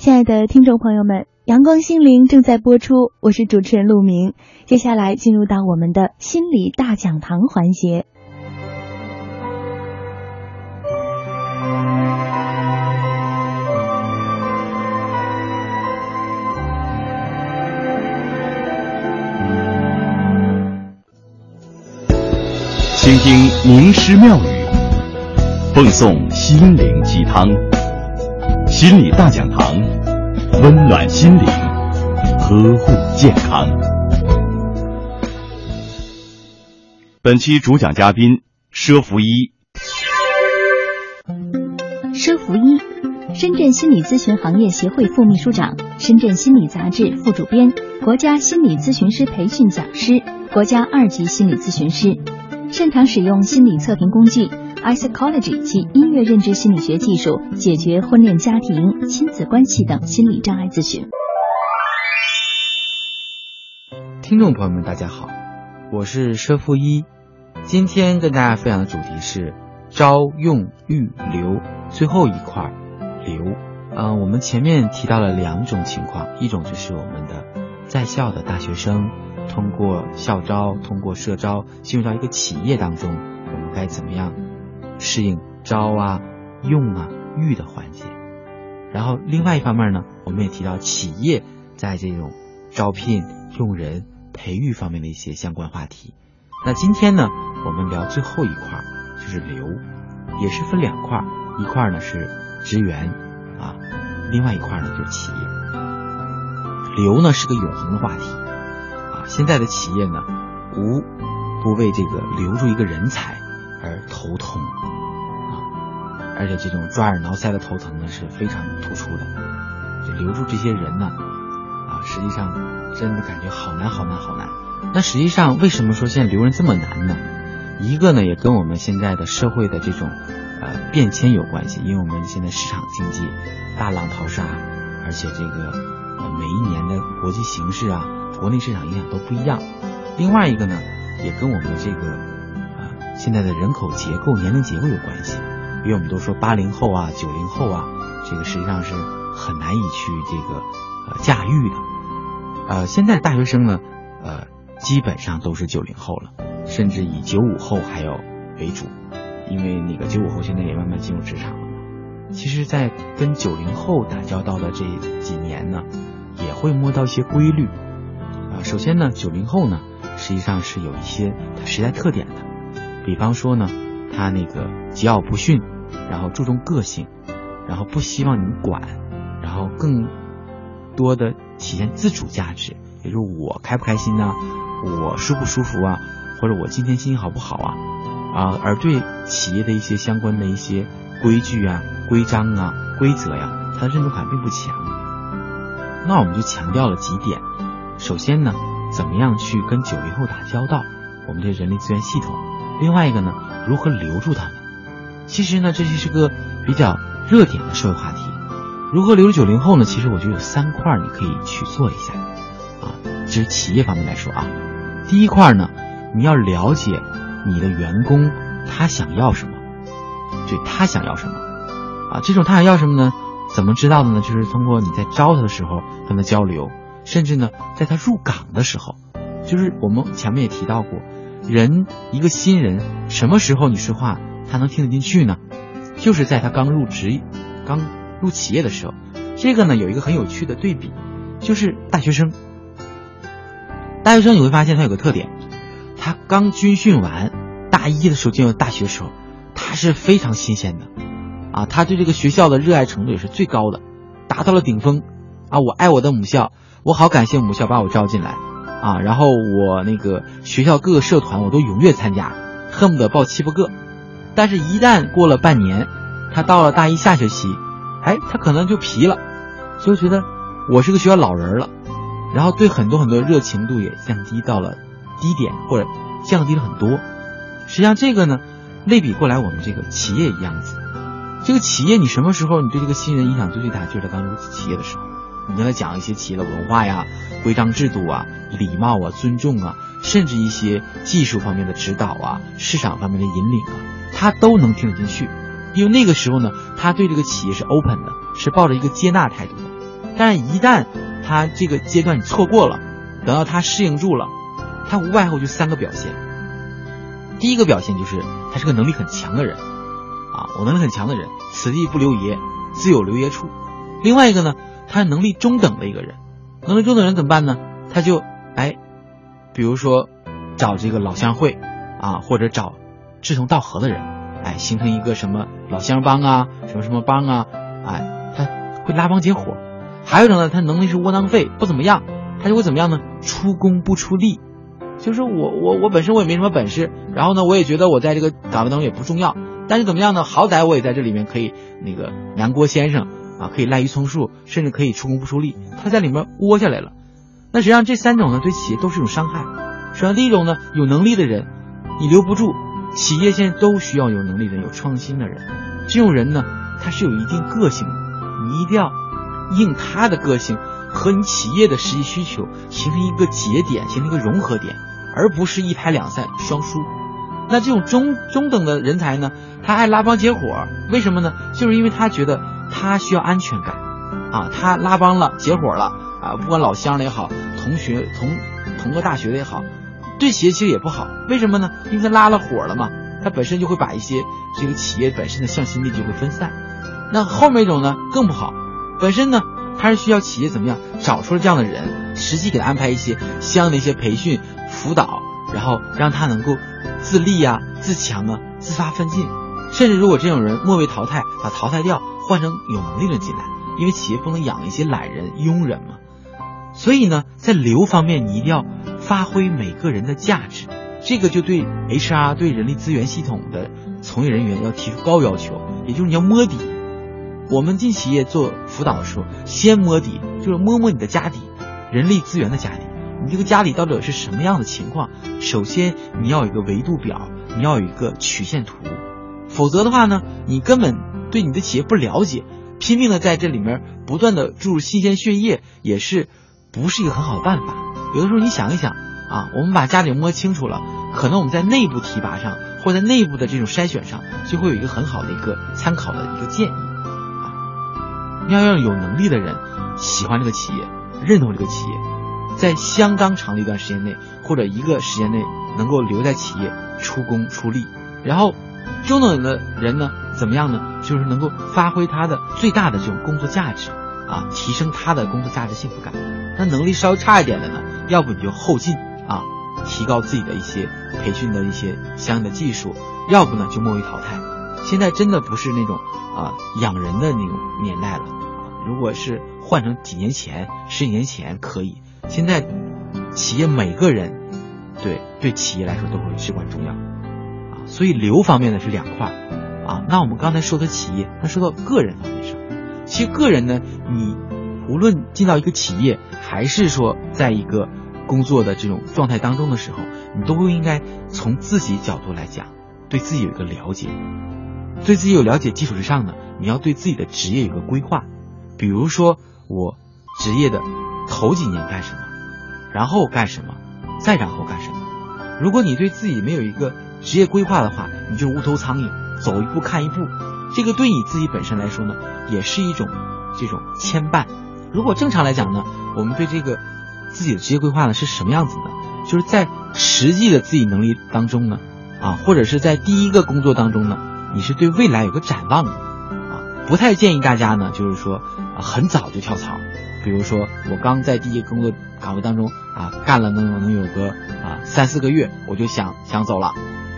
亲爱的听众朋友们，阳光心灵正在播出，我是主持人陆明。接下来进入到我们的心理大讲堂环节。倾听名师妙语，奉送心灵鸡汤。心理大讲堂，温暖心灵，呵护健康。本期主讲嘉宾佘福一。佘福一，深圳心理咨询行业协会副秘书长，深圳心理杂志副主编，国家心理咨询师培训讲师，国家二级心理咨询师，擅长使用心理测评工具。iPsychology 及音乐认知心理学技术，解决婚恋家庭、亲子关系等心理障碍咨询。听众朋友们，大家好，我是佘富一，今天跟大家分享的主题是招用预留最后一块留。嗯，我们前面提到了两种情况，一种就是我们的在校的大学生通过校招、通过社招进入到一个企业当中，我们该怎么样？适应招啊、用啊、育的环节，然后另外一方面呢，我们也提到企业在这种招聘、用人、培育方面的一些相关话题。那今天呢，我们聊最后一块，就是留，也是分两块，一块呢是职员啊，另外一块呢就是企业。留呢是个永恒的话题啊，现在的企业呢，无不为这个留住一个人才而头痛。而且这种抓耳挠腮的头疼呢是非常突出的，就留住这些人呢，啊，实际上真的感觉好难好难好难。那实际上为什么说现在留人这么难呢？一个呢也跟我们现在的社会的这种呃变迁有关系，因为我们现在市场经济大浪淘沙，而且这个每一年的国际形势啊、国内市场影响都不一样。另外一个呢也跟我们这个啊现在的人口结构、年龄结构有关系。因为我们都说八零后啊、九零后啊，这个实际上是很难以去这个呃驾驭的。呃，现在大学生呢，呃，基本上都是九零后了，甚至以九五后还要为主，因为那个九五后现在也慢慢进入职场了。其实，在跟九零后打交道的这几年呢，也会摸到一些规律。啊，首先呢，九零后呢，实际上是有一些时代特点的，比方说呢。他那个桀骜不驯，然后注重个性，然后不希望你管，然后更多的体现自主价值，也就是我开不开心呢，我舒不舒服啊，或者我今天心情好不好啊，啊，而对企业的一些相关的一些规矩啊、规章啊、规则呀，他的认同感并不强。那我们就强调了几点，首先呢，怎么样去跟九零后打交道，我们这人力资源系统。另外一个呢，如何留住他们？其实呢，这就是个比较热点的社会话题。如何留住九零后呢？其实我觉得有三块你可以去做一下啊。这是企业方面来说啊，第一块呢，你要了解你的员工他想要什么，对他想要什么啊？这种他想要什么呢？怎么知道的呢？就是通过你在招他的时候跟他交流，甚至呢，在他入岗的时候，就是我们前面也提到过。人一个新人什么时候你说话他能听得进去呢？就是在他刚入职、刚入企业的时候。这个呢有一个很有趣的对比，就是大学生。大学生你会发现他有个特点，他刚军训完，大一的时候进入大学时候，他是非常新鲜的，啊，他对这个学校的热爱程度也是最高的，达到了顶峰。啊，我爱我的母校，我好感谢母校把我招进来。啊，然后我那个学校各个社团我都踊跃参加，恨不得报七八个。但是，一旦过了半年，他到了大一下学期，哎，他可能就皮了，就觉得我是个学校老人了，然后对很多很多热情度也降低到了低点，或者降低了很多。实际上，这个呢，类比过来，我们这个企业一样子，这个企业你什么时候你对这个新人影响最最大，就是他刚入企业的时候。你跟他讲一些企业的文化呀、规章制度啊、礼貌啊、尊重啊，甚至一些技术方面的指导啊、市场方面的引领啊，他都能听得进去，因为那个时候呢，他对这个企业是 open 的，是抱着一个接纳态度的。但，一旦他这个阶段你错过了，等到他适应住了，他无外乎就三个表现。第一个表现就是他是个能力很强的人，啊，我能力很强的人，此地不留爷，自有留爷处。另外一个呢，他是能力中等的一个人，能力中等人怎么办呢？他就哎，比如说找这个老乡会，啊，或者找志同道合的人，哎，形成一个什么老乡帮啊，什么什么帮啊，哎，他会拉帮结伙。还有一种呢，他能力是窝囊废，不怎么样，他就会怎么样呢？出工不出力，就是我我我本身我也没什么本事，然后呢，我也觉得我在这个岗位当中也不重要，但是怎么样呢？好歹我也在这里面可以那个南郭先生啊，可以滥竽充数，甚至可以出工不出力，他在里面窝下来了。那实际上这三种呢，对企业都是一种伤害。实际上第一种呢，有能力的人你留不住，企业现在都需要有能力的、有创新的人。这种人呢，他是有一定个性的，你一定要。应他的个性和你企业的实际需求形成一个节点，形成一个融合点，而不是一拍两散双输。那这种中中等的人才呢，他爱拉帮结伙，为什么呢？就是因为他觉得他需要安全感，啊，他拉帮了结伙了啊，不管老乡的也好，同学同同个大学的也好，对企业其实也不好。为什么呢？因为他拉了伙了嘛，他本身就会把一些这个企业本身的向心力就会分散。那后面一种呢，更不好。本身呢，他是需要企业怎么样找出了这样的人，实际给他安排一些相应的一些培训辅导，然后让他能够自立啊、自强啊、自发奋进。甚至如果这种人末位淘汰，把淘汰掉，换成有能力的进来，因为企业不能养一些懒人、庸人嘛。所以呢，在留方面，你一定要发挥每个人的价值，这个就对 HR 对人力资源系统的从业人员要提出高要求，也就是你要摸底。我们进企业做辅导的时候，先摸底，就是摸摸你的家底，人力资源的家底。你这个家底到底是什么样的情况？首先你要有一个维度表，你要有一个曲线图，否则的话呢，你根本对你的企业不了解，拼命的在这里面不断的注入新鲜血液，也是不是一个很好的办法。有的时候你想一想啊，我们把家底摸清楚了，可能我们在内部提拔上，或在内部的这种筛选上，就会有一个很好的一个参考的一个建议啊。要让有能力的人喜欢这个企业，认同这个企业，在相当长的一段时间内或者一个时间内能够留在企业出工出力，然后中等的人呢怎么样呢？就是能够发挥他的最大的这种工作价值啊，提升他的工作价值幸福感。那能力稍微差一点的呢，要不你就后进啊，提高自己的一些培训的一些相应的技术，要不呢就末位淘汰。现在真的不是那种啊养人的那种年代了啊！如果是换成几年前、十几年前可以，现在企业每个人对对企业来说都会至关重要啊！所以留方面呢是两块啊。那我们刚才说的企业，那说到个人方面上，其实个人呢，你无论进到一个企业，还是说在一个工作的这种状态当中的时候，你都应该从自己角度来讲，对自己有一个了解。对自己有了解基础之上呢，你要对自己的职业有个规划。比如说，我职业的头几年干什么，然后干什么，再然后干什么。如果你对自己没有一个职业规划的话，你就无头苍蝇，走一步看一步。这个对你自己本身来说呢，也是一种这种牵绊。如果正常来讲呢，我们对这个自己的职业规划呢是什么样子呢？就是在实际的自己能力当中呢，啊，或者是在第一个工作当中呢。你是对未来有个展望的，啊，不太建议大家呢，就是说啊，很早就跳槽。比如说，我刚在第一个工作岗位当中啊，干了能能有个啊三四个月，我就想想走了，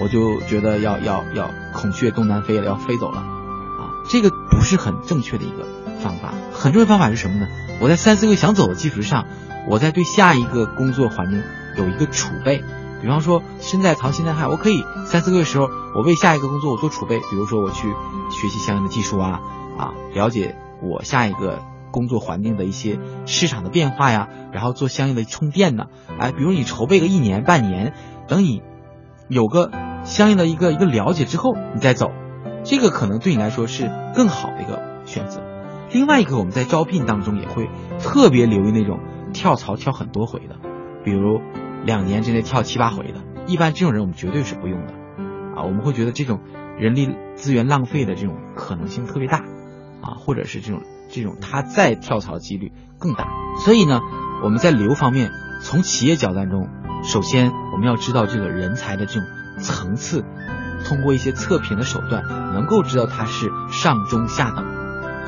我就觉得要要要孔雀东南飞了，要飞走了，啊，这个不是很正确的一个方法。很正确的方法是什么呢？我在三四个月想走的基础之上，我在对下一个工作环境有一个储备。比方说，身在曹心在汉，我可以三四个月时候，我为下一个工作我做储备。比如说，我去学习相应的技术啊，啊，了解我下一个工作环境的一些市场的变化呀，然后做相应的充电呢。哎，比如你筹备个一年半年，等你有个相应的一个一个了解之后，你再走，这个可能对你来说是更好的一个选择。另外一个，我们在招聘当中也会特别留意那种跳槽跳很多回的，比如。两年之内跳七八回的，一般这种人我们绝对是不用的，啊，我们会觉得这种人力资源浪费的这种可能性特别大，啊，或者是这种这种他再跳槽的几率更大。所以呢，我们在留方面，从企业角度当中，首先我们要知道这个人才的这种层次，通过一些测评的手段，能够知道他是上中下等，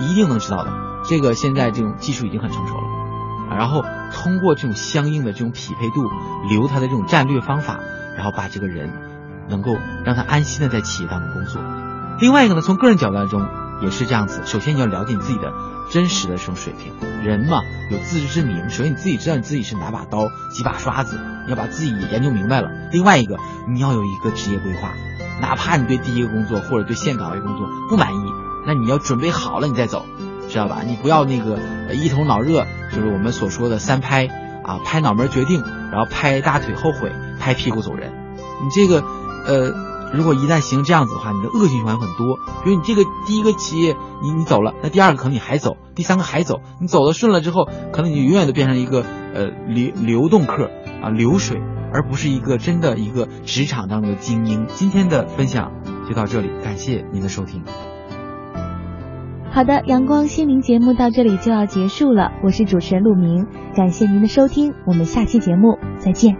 一定能知道的。这个现在这种技术已经很成熟了。然后通过这种相应的这种匹配度，留他的这种战略方法，然后把这个人能够让他安心的在企业当中工作。另外一个呢，从个人角度中也是这样子。首先你要了解你自己的真实的这种水平，人嘛有自知之明。首先你自己知道你自己是哪把刀、几把刷子，你要把自己研究明白了。另外一个，你要有一个职业规划，哪怕你对第一个工作或者对现岗位工作不满意，那你要准备好了你再走。知道吧？你不要那个一头脑热，就是我们所说的三拍啊，拍脑门决定，然后拍大腿后悔，拍屁股走人。你这个，呃，如果一旦形成这样子的话，你的恶性循环很多。比如你这个第一个企业你你走了，那第二个可能你还走，第三个还走。你走的顺了之后，可能你永远都变成一个呃流流动客啊，流水，而不是一个真的一个职场当中的精英。今天的分享就到这里，感谢您的收听。好的，阳光心灵节目到这里就要结束了。我是主持人陆明，感谢您的收听，我们下期节目再见。